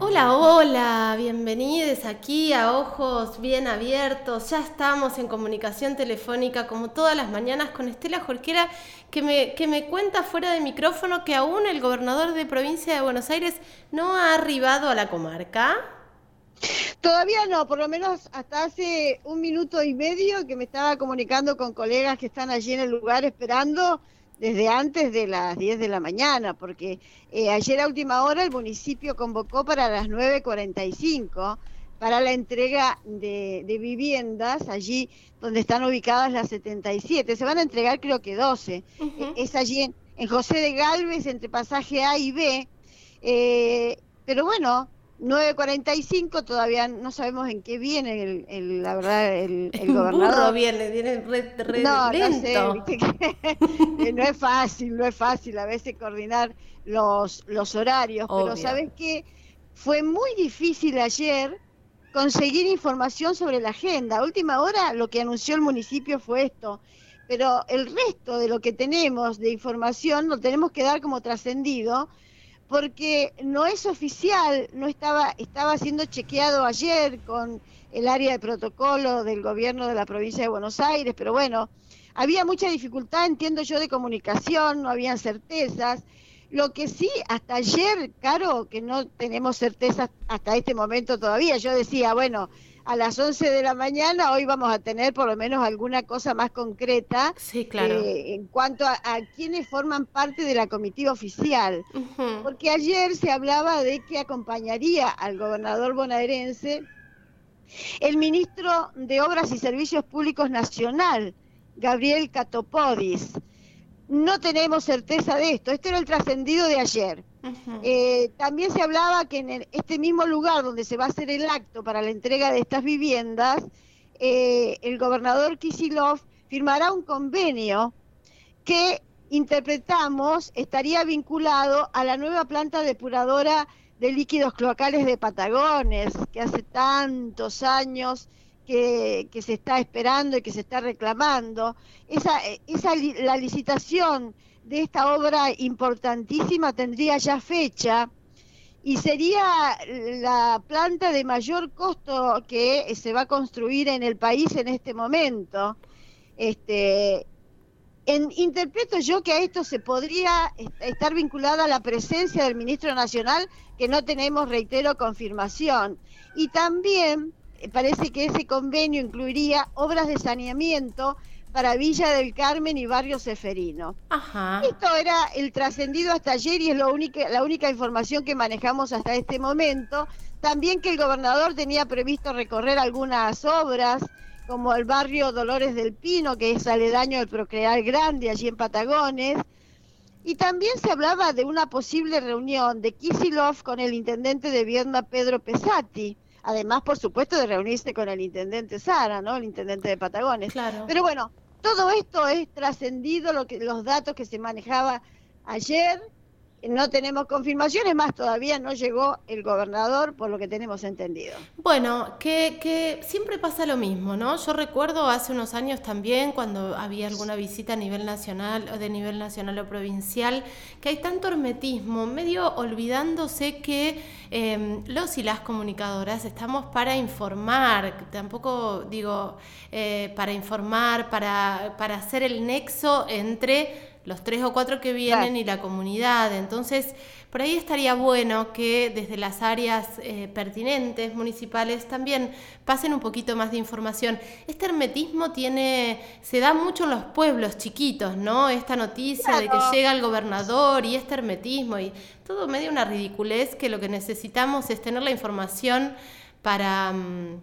Hola, hola, bienvenidos aquí a Ojos Bien Abiertos. Ya estamos en comunicación telefónica como todas las mañanas con Estela Jorquera que me, que me cuenta fuera de micrófono que aún el gobernador de provincia de Buenos Aires no ha arribado a la comarca. Todavía no, por lo menos hasta hace un minuto y medio que me estaba comunicando con colegas que están allí en el lugar esperando desde antes de las 10 de la mañana, porque eh, ayer a última hora el municipio convocó para las 9.45 para la entrega de, viviendas allí donde están ubicadas las 77. Se van a entregar creo que 12. E, es allí en, José de Galvez, entre pasaje A y B. Eh, pero bueno, 9.45 todavía no sabemos en qué viene el, la verdad el, el gobernador. viene, viene re, no, no sé, no es fácil, no es fácil a veces coordinar los, los horarios, pero sabes que fue muy difícil ayer conseguir información sobre la agenda. A última hora lo que anunció el municipio fue esto, pero el resto de lo que tenemos de información lo tenemos que dar como trascendido porque no es oficial, no estaba, estaba siendo chequeado ayer con el área de protocolo del gobierno de la provincia de Buenos Aires, pero bueno, había mucha dificultad, entiendo yo, de comunicación, no habían certezas. Lo que sí, hasta ayer, Caro, que no tenemos certezas hasta este momento todavía, yo decía, bueno, a las 11 de la mañana, hoy vamos a tener por lo menos alguna cosa más concreta sí, claro. Eh, en cuanto a, quienes forman parte de la comitiva oficial. Porque ayer se hablaba de que acompañaría al gobernador bonaerense el ministro de Obras y Servicios Públicos Nacional, Gabriel Catopodis. No tenemos certeza de esto. Este era el trascendido de ayer. Eh, también se hablaba que en este mismo lugar donde se va a hacer el acto para la entrega de estas viviendas, eh, el gobernador Kisilov firmará un convenio que interpretamos estaría vinculado a la nueva planta depuradora de líquidos cloacales de Patagones, que hace tantos años que, se está esperando y que se está reclamando. Esa, esa la licitación de esta obra importantísima tendría ya fecha y sería la planta de mayor costo que se va a construir en el país en este momento. Este, interpreto yo que a esto se podría estar vinculada la presencia del ministro nacional, que no tenemos, reitero, confirmación. Y también eh, parece que ese convenio incluiría obras de saneamiento para Villa del Carmen y Barrio Seferino. Esto era el trascendido hasta ayer y es lo única, la única información que manejamos hasta este momento. También que el gobernador tenía previsto recorrer algunas obras, como el barrio Dolores del Pino, que es aledaño del Procrear Grande, allí en Patagones. Y también se hablaba de una posible reunión de Kisilov con el intendente de Viedma, Pedro Pesati. Además, por supuesto, de reunirse con el intendente Sara, ¿no? El intendente de Patagones. Claro. Pero bueno, todo esto es trascendido lo que los datos que se manejaba ayer no tenemos confirmaciones, más todavía no llegó el gobernador, por lo que tenemos entendido. Bueno, que, siempre pasa lo mismo, ¿no? Yo recuerdo hace unos años también, cuando había alguna visita a nivel nacional, o de nivel nacional o provincial, que hay tanto hermetismo, medio olvidándose que em, los y las comunicadoras estamos para informar, tampoco digo eh, para informar, para, para hacer el nexo entre los tres o cuatro que vienen y la comunidad. Entonces, por ahí estaría bueno que desde las áreas eh, pertinentes municipales también pasen un poquito más de información. Este hermetismo tiene, se da mucho en los pueblos chiquitos, ¿no? Esta noticia de que llega el gobernador y este hermetismo y todo medio una ridiculez que lo que necesitamos es tener la información para, mm,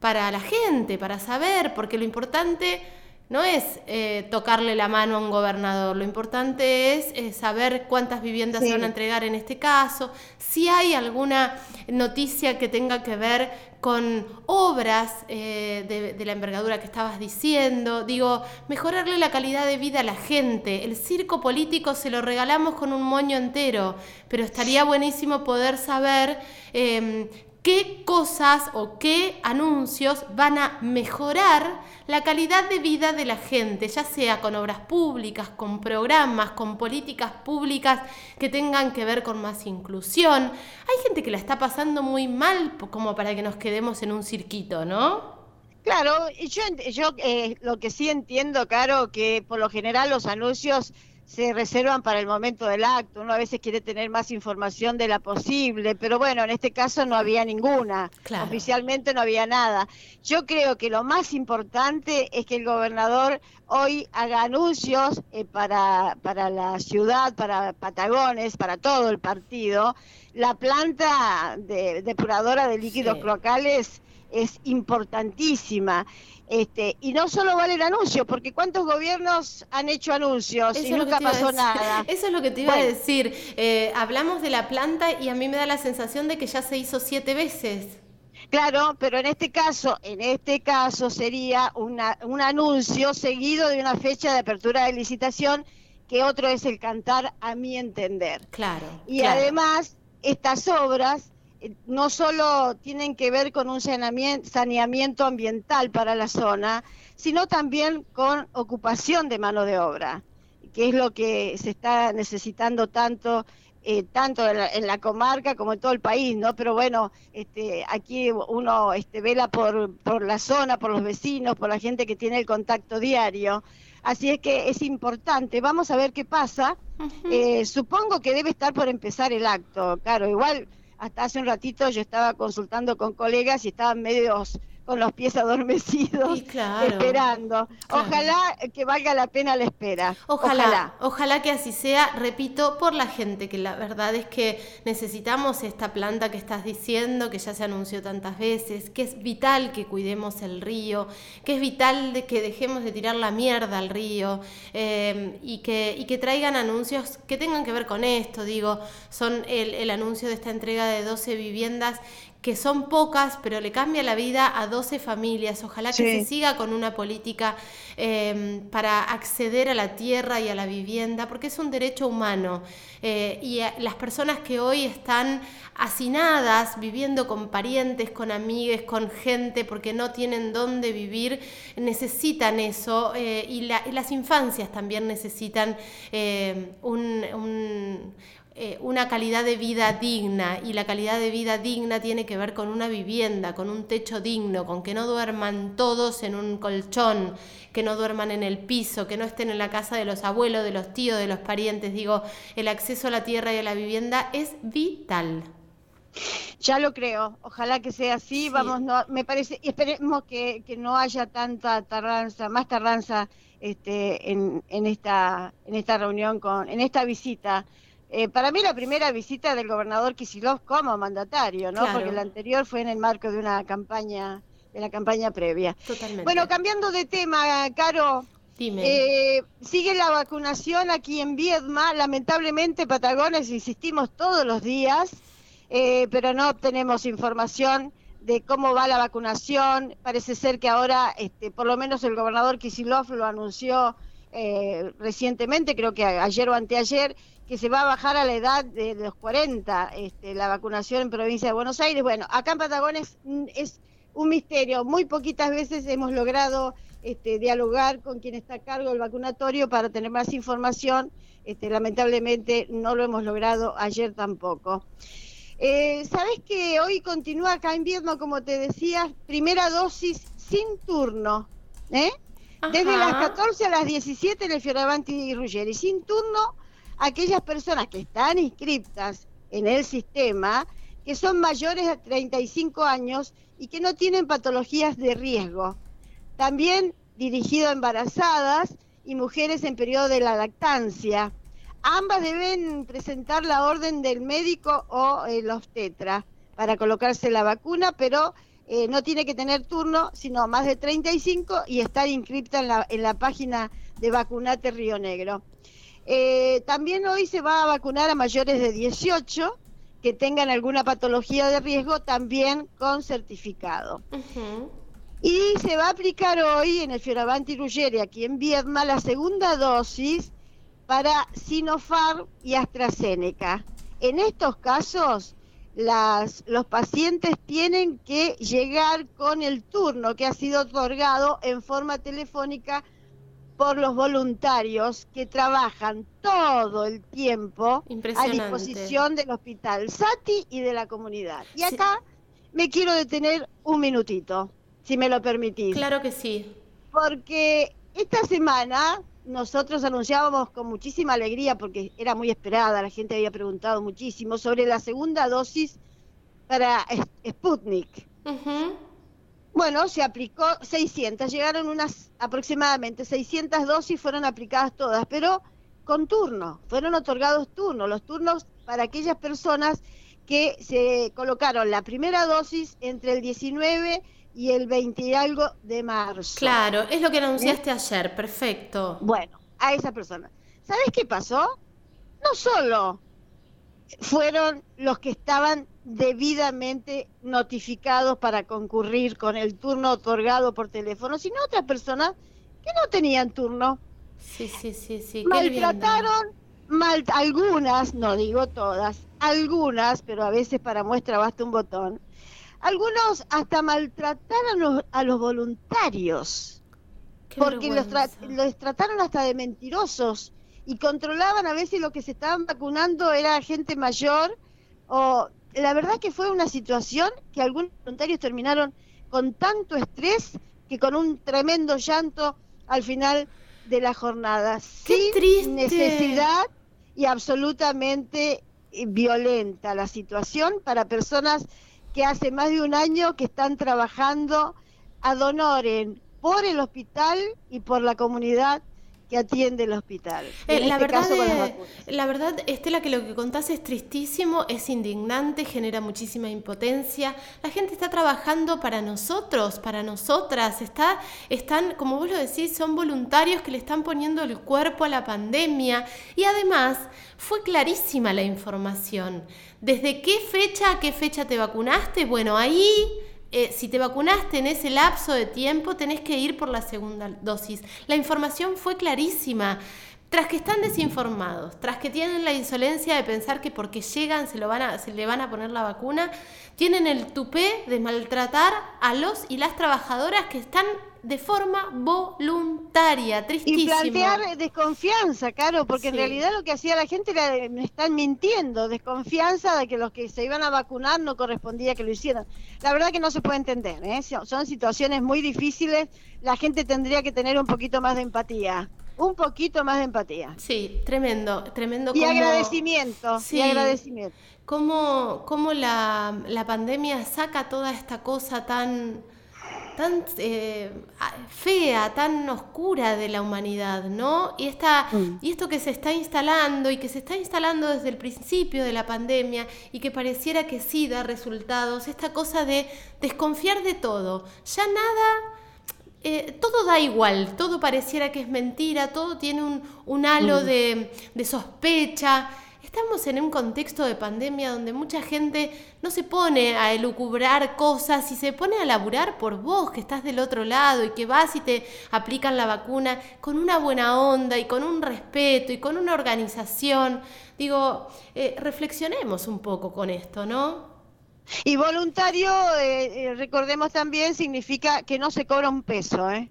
para la gente, para saber, porque lo importante no es eh, tocarle la mano a un gobernador, lo importante es eh, saber cuántas viviendas se van a entregar en este caso, si hay alguna noticia que tenga que ver con obras eh, de, la envergadura que estabas diciendo, digo, mejorarle la calidad de vida a la gente, el circo político se lo regalamos con un moño entero, pero estaría buenísimo poder saber em, qué cosas o qué anuncios van a mejorar la calidad de vida de la gente, ya sea con obras públicas, con programas, con políticas públicas que tengan que ver con más inclusión. Hay gente que la está pasando muy mal como para que nos quedemos en un cirquito, ¿no? Claro, yo, yo eh, lo que sí entiendo, Caro, que por lo general los anuncios se reservan para el momento del acto. Uno a veces quiere tener más información de la posible, pero bueno, en este caso no había ninguna. Oficialmente no había nada. Yo creo que lo más importante es que el gobernador hoy haga anuncios eh, para, para la ciudad, para Patagones, para todo el partido. La planta de, depuradora de líquidos cloacales es importantísima. Este, y no solo vale el anuncio, porque ¿cuántos gobiernos han hecho anuncios y nunca pasó nada? Eso es lo que te iba a decir. Eh, hablamos de la planta y a mí me da la sensación de que ya se hizo siete veces. Claro, pero en este caso, en este caso sería una, un anuncio seguido de una fecha de apertura de licitación, que otro es el cantar, a mi entender. Claro. Y además, estas obras no solo tienen que ver con un saneamiento ambiental para la zona, sino también con ocupación de mano de obra, que es lo que se está necesitando tanto eh, tanto en la, comarca como en todo el país, ¿no? Pero bueno, este, aquí uno este, vela por, por la zona, por los vecinos, por la gente que tiene el contacto diario. Así es que es importante. Vamos a ver qué pasa. Eh, supongo que debe estar por empezar el acto. Claro, igual hasta hace un ratito yo estaba consultando con colegas y estaban medios con los pies adormecidos, esperando. Ojalá que valga la pena la espera. Ojalá, ojalá, que así sea, repito, por la gente, que la verdad es que necesitamos esta planta que estás diciendo, que ya se anunció tantas veces, que es vital que cuidemos el río, que es vital de que dejemos de tirar la mierda al río eh, y, que, y que traigan anuncios que tengan que ver con esto, digo, son el, el anuncio de esta entrega de 12 viviendas que son pocas, pero le cambia la vida a 12 familias. Ojalá que se siga con una política em, para acceder a la tierra y a la vivienda, porque es un derecho humano. Eh, y las personas que hoy están hacinadas, viviendo con parientes, con amigues, con gente, porque no tienen dónde vivir, necesitan eso. Eh, y, las infancias también necesitan eh, un eh, una calidad de vida digna y la calidad de vida digna tiene que ver con una vivienda, con un techo digno, con que no duerman todos en un colchón, que no duerman en el piso, que no estén en la casa de los abuelos, de los tíos, de los parientes. Digo, el acceso a la tierra y a la vivienda es vital. Ya lo creo, ojalá que sea así, vamos, no, me parece, esperemos que, que, no haya tanta tardanza, más tardanza este, en, en, esta, en esta reunión, con, en esta visita eh, para mí la primera visita del gobernador Kisilov como mandatario, ¿no? Porque la anterior fue en el marco de una campaña, de la campaña previa. Totalmente. Bueno, cambiando de tema, Caro. Dime. Eh, sigue la vacunación aquí en Viedma. Lamentablemente, Patagones, insistimos todos los días, eh, pero no obtenemos información de cómo va la vacunación. Parece ser que ahora, este, por lo menos el gobernador Kisilov lo anunció recientemente, creo que ayer o anteayer, que se va a bajar a la edad de los 40 este, la vacunación en provincia de Buenos Aires. Bueno, acá en Patagones mm, es un misterio. Muy poquitas veces hemos logrado este, dialogar con quien está a cargo del vacunatorio para tener más información. Este, lamentablemente no lo hemos logrado ayer tampoco. Eh, Sabes que hoy continúa acá en Viedma, como te decía, primera dosis sin turno. ¿eh? Desde las 14 a las 17 en el Fioravanti y Ruggeri, sin turno aquellas personas que están inscritas en el sistema, que son mayores de 35 años y que no tienen patologías de riesgo. También dirigido a embarazadas y mujeres en periodo de la lactancia. Ambas deben presentar la orden del médico o el obstetra para colocarse la vacuna, pero eh, no tiene que tener turno, sino más de 35 y estar inscripta en la, en la página de Vacunate Río Negro. Eh, también hoy se va a vacunar a mayores de 18 que tengan alguna patología de riesgo, también con certificado. Y se va a aplicar hoy en el Fioravanti Ruggeri, aquí en Viedma, la segunda dosis para Sinopharm y AstraZeneca. En estos casos, las, los pacientes tienen que llegar con el turno que ha sido otorgado en forma telefónica por los voluntarios que trabajan todo el tiempo a disposición del hospital Sati y de la comunidad. Y acá me quiero detener un minutito, si me lo permitís. Claro que sí. Porque esta semana nosotros anunciábamos con muchísima alegría, porque era muy esperada, la gente había preguntado muchísimo, sobre la segunda dosis para Sputnik. Bueno, se aplicó 600, llegaron unas aproximadamente 600 dosis, fueron aplicadas todas, pero con turno, fueron otorgados turnos, los turnos para aquellas personas que se colocaron la primera dosis entre el 19 y el 20 y algo de marzo. Claro, es lo que anunciaste ayer, perfecto. Bueno, a esa persona. ¿Sabes qué pasó? No solo fueron los que estaban debidamente notificados para concurrir con el turno otorgado por teléfono, sino otras personas que no tenían turno. Sí, sí, sí, sí. Maltrataron, mal, algunas, no digo todas, algunas, pero a veces para muestra basta un botón, algunos hasta maltrataron a los, voluntarios, porque los, los trataron hasta de mentirosos y controlaban a veces lo que se estaban vacunando era gente mayor o la verdad que fue una situación que algunos voluntarios terminaron con tanto estrés que con un tremendo llanto al final de la jornada. sin necesidad y absolutamente eh, violenta la situación para personas que hace más de un año que están trabajando ad honorem por el hospital y por la comunidad que atiende el hospital. Eh, la, este verdad la verdad, Estela, que lo que contás es tristísimo, es indignante, genera muchísima impotencia. La gente está trabajando para nosotros, para nosotras. Está, están, como vos lo decís, son voluntarios que le están poniendo el cuerpo a la pandemia. Y además, fue clarísima la información. ¿Desde qué fecha a qué fecha te vacunaste? Bueno, ahí eh, si te vacunaste en ese lapso de tiempo, tenés que ir por la segunda dosis. La información fue clarísima. Tras que están desinformados, tras que tienen la insolencia de pensar que porque llegan se, lo van a, se le van a poner la vacuna, tienen el tupé de maltratar a los y las trabajadoras que están de forma voluntaria, tristísimo. Y plantear desconfianza, claro, porque en realidad lo que hacía la gente era, me están mintiendo, desconfianza de que los que se iban a vacunar no correspondía que lo hicieran. La verdad que no se puede entender, ¿eh? son situaciones muy difíciles, la gente tendría que tener un poquito más de empatía. Un poquito más de empatía. Sí, tremendo, tremendo. Y agradecimiento, sí, y agradecimiento. Cómo, cómo la, la pandemia saca toda esta cosa tan tan eh, fea, tan oscura de la humanidad, ¿no? Y, esta, mm. y esto que se está instalando y que se está instalando desde el principio de la pandemia y que pareciera que sí da resultados, esta cosa de desconfiar de todo, ya nada... Eh, todo da igual, todo pareciera que es mentira, todo tiene un, un halo mm. de, de sospecha. Estamos en un contexto de pandemia donde mucha gente no se pone a elucubrar cosas y se pone a laburar por vos, que estás del otro lado y que vas y te aplican la vacuna con una buena onda y con un respeto y con una organización. Digo, eh, reflexionemos un poco con esto, ¿no? Y voluntario, eh, eh, recordemos también, significa que no se cobra un peso, ¿eh?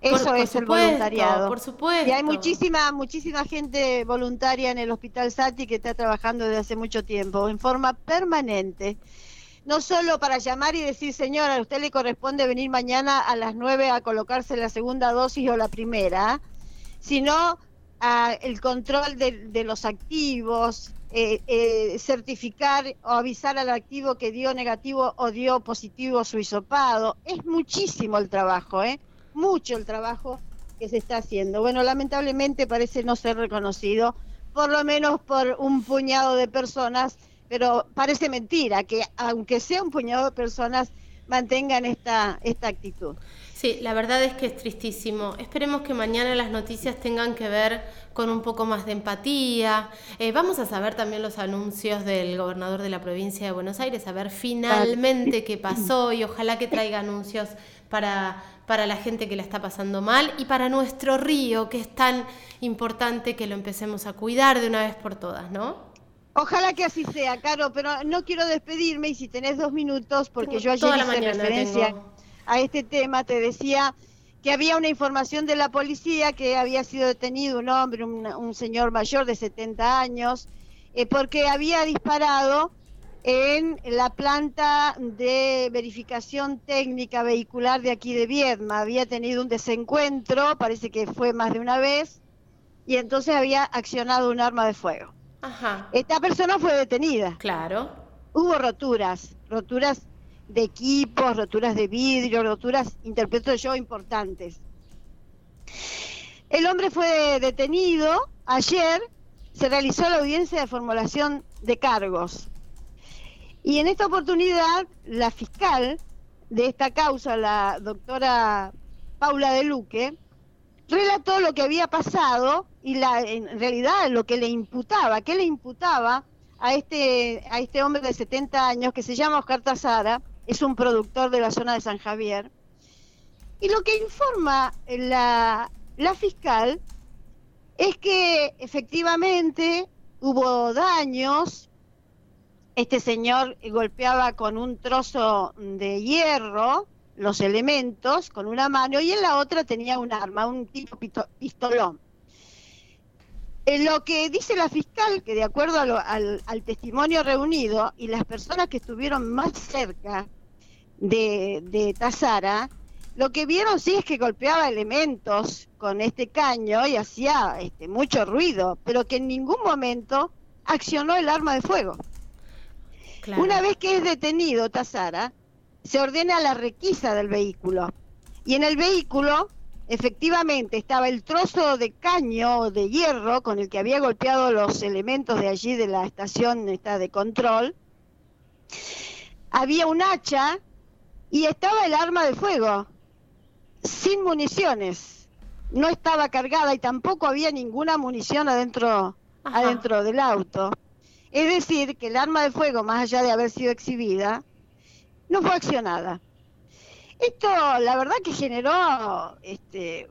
Eso es el voluntariado. Por supuesto. Y hay muchísima, muchísima gente voluntaria en el Hospital Sati que está trabajando desde hace mucho tiempo, en forma permanente. No solo para llamar y decir, señora, a usted le corresponde venir mañana a las 9 a colocarse la segunda dosis o la primera, sino a el control de, los activos, eh, eh, certificar o avisar al activo que dio negativo o dio positivo su hisopado. Es muchísimo el trabajo, ¿eh? Mucho el trabajo que se está haciendo. Bueno, lamentablemente parece no ser reconocido, por lo menos por un puñado de personas, pero parece mentira que aunque sea un puñado de personas mantengan esta, esta actitud. Sí, la verdad es que es tristísimo. Esperemos que mañana las noticias tengan que ver con un poco más de empatía. Eh, vamos a saber también los anuncios del gobernador de la provincia de Buenos Aires, a ver finalmente qué pasó y ojalá que traiga anuncios para para la gente que la está pasando mal y para nuestro río, que es tan importante que lo empecemos a cuidar de una vez por todas, ¿no? Ojalá que así sea, Caro, pero no quiero despedirme y si tenés dos minutos, porque yo ayer hice referencia a este tema, te decía que había una información de la policía que había sido detenido un hombre, un, señor mayor de 70 años, eh, porque había disparado en la planta de verificación técnica vehicular de aquí de Viedma. Había tenido un desencuentro, parece que fue más de una vez, y entonces había accionado un arma de fuego. Esta persona fue detenida. Claro. Hubo roturas, roturas de equipos, roturas de vidrio, roturas, interpreto yo, importantes. El hombre fue detenido ayer, se realizó la audiencia de formulación de cargos. Y en esta oportunidad, la fiscal de esta causa, la doctora Paula de Luque, relató lo que había pasado y la, en realidad lo que le imputaba, qué le imputaba a este, a este hombre de 70 años que se llama Oscar Tazara, es un productor de la zona de San Javier. Y lo que informa la, la fiscal es que efectivamente hubo daños, este señor golpeaba con un trozo de hierro los elementos con una mano y en la otra tenía un arma, un tipo pistolón. En lo que dice la fiscal, que de acuerdo al, testimonio reunido y las personas que estuvieron más cerca de, de Tazara, lo que vieron sí es que golpeaba elementos con este caño y hacía este, mucho ruido, pero que en ningún momento accionó el arma de fuego. Una vez que es detenido Tazara, se ordena la requisa del vehículo. Y en el vehículo efectivamente estaba el trozo de caño de hierro con el que había golpeado los elementos de allí de la estación esta de control. Había un hacha y estaba el arma de fuego, sin municiones. No estaba cargada y tampoco había ninguna munición adentro, adentro del auto. Es decir, que el arma de fuego, más allá de haber sido exhibida, no fue accionada. Esto, la verdad que generó este,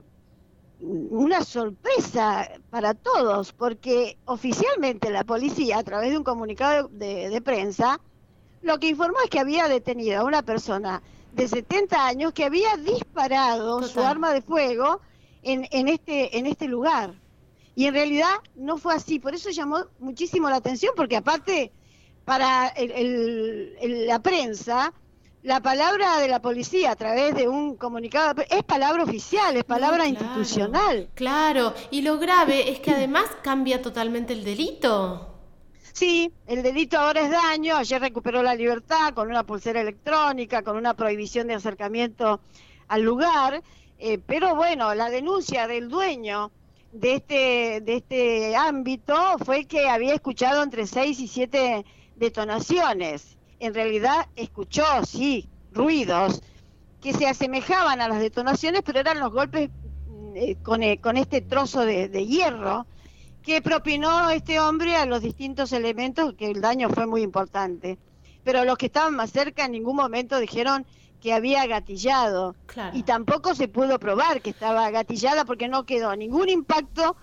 una sorpresa para todos, porque oficialmente la policía, a través de un comunicado de, prensa, lo que informó es que había detenido a una persona de 70 años que había disparado su arma de fuego en, en, este, en este lugar. Y en realidad no fue así, por eso llamó muchísimo la atención, porque aparte para la prensa la palabra de la policía a través de un comunicado es palabra oficial, es palabra institucional. Claro, y lo grave es que además cambia totalmente el delito. Sí, el delito ahora es daño, ayer recuperó la libertad con una pulsera electrónica, con una prohibición de acercamiento al lugar, eh, pero bueno, la denuncia del dueño de este, de este ámbito fue que había escuchado entre seis y siete detonaciones. En realidad escuchó, sí, ruidos que se asemejaban a las detonaciones, pero eran los golpes mm, eh, con, eh, con, este trozo de, hierro que propinó este hombre a los distintos elementos, que el daño fue muy importante. Pero los que estaban más cerca en ningún momento dijeron que había gatillado. Y tampoco se pudo probar que estaba gatillada porque no quedó ningún impacto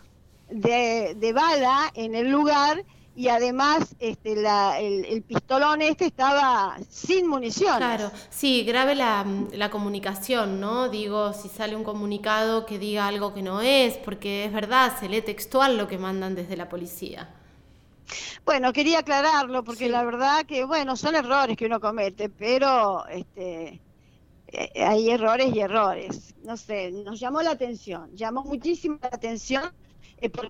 de, de bala en el lugar y además este, el, pistolón este estaba sin munición. Claro, sí, grave la, la, comunicación, ¿no? Digo, si sale un comunicado que diga algo que no es, porque es verdad, se lee textual lo que mandan desde la policía. Bueno, quería aclararlo porque la verdad que, bueno, son errores que uno comete, pero este, eh, hay errores y errores. No sé, nos llamó la atención, llamó muchísimo la atención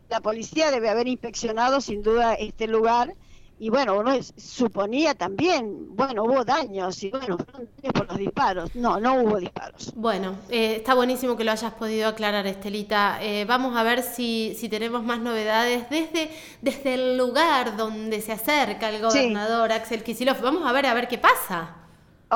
la policía debe haber inspeccionado sin duda este lugar y bueno, uno suponía también, bueno, hubo daños y bueno, por los disparos. No, no hubo disparos. Bueno, eh, está buenísimo que lo hayas podido aclarar, Estelita. Eh, vamos a ver si, si tenemos más novedades desde, desde el lugar donde se acerca el gobernador Axel Kicillof. Vamos a ver a ver qué pasa.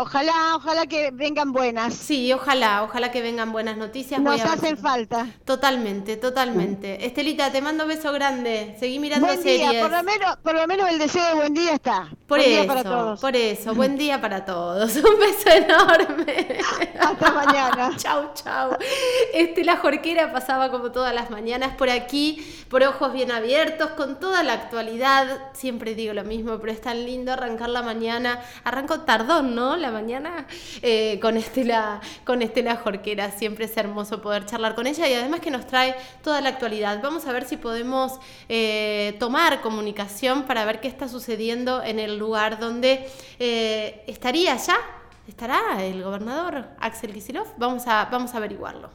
Ojalá, ojalá que vengan buenas. Sí, ojalá, ojalá que vengan buenas noticias. Nos hacen falta. Totalmente, totalmente. Estelita, te mando un beso grande. Seguí mirando buen series. Día. Por lo menos, por lo menos el deseo de buen día está. Por Buen día eso, para todos. por eso, buen día para todos. Un beso enorme. Hasta mañana. chau, chau. Este, la Jorquera pasaba como todas las mañanas por aquí, por ojos bien abiertos, con toda la actualidad. Siempre digo lo mismo, pero es tan lindo arrancar la mañana. Arranco tardón, ¿no? La mañana eh, con, Estela, con Estela Jorquera. Siempre es hermoso poder charlar con ella y además que nos trae toda la actualidad. Vamos a ver si podemos eh, tomar comunicación para ver qué está sucediendo en el lugar donde eh, estaría ya, estará el gobernador Axel Kicillof. Vamos a, vamos a averiguarlo.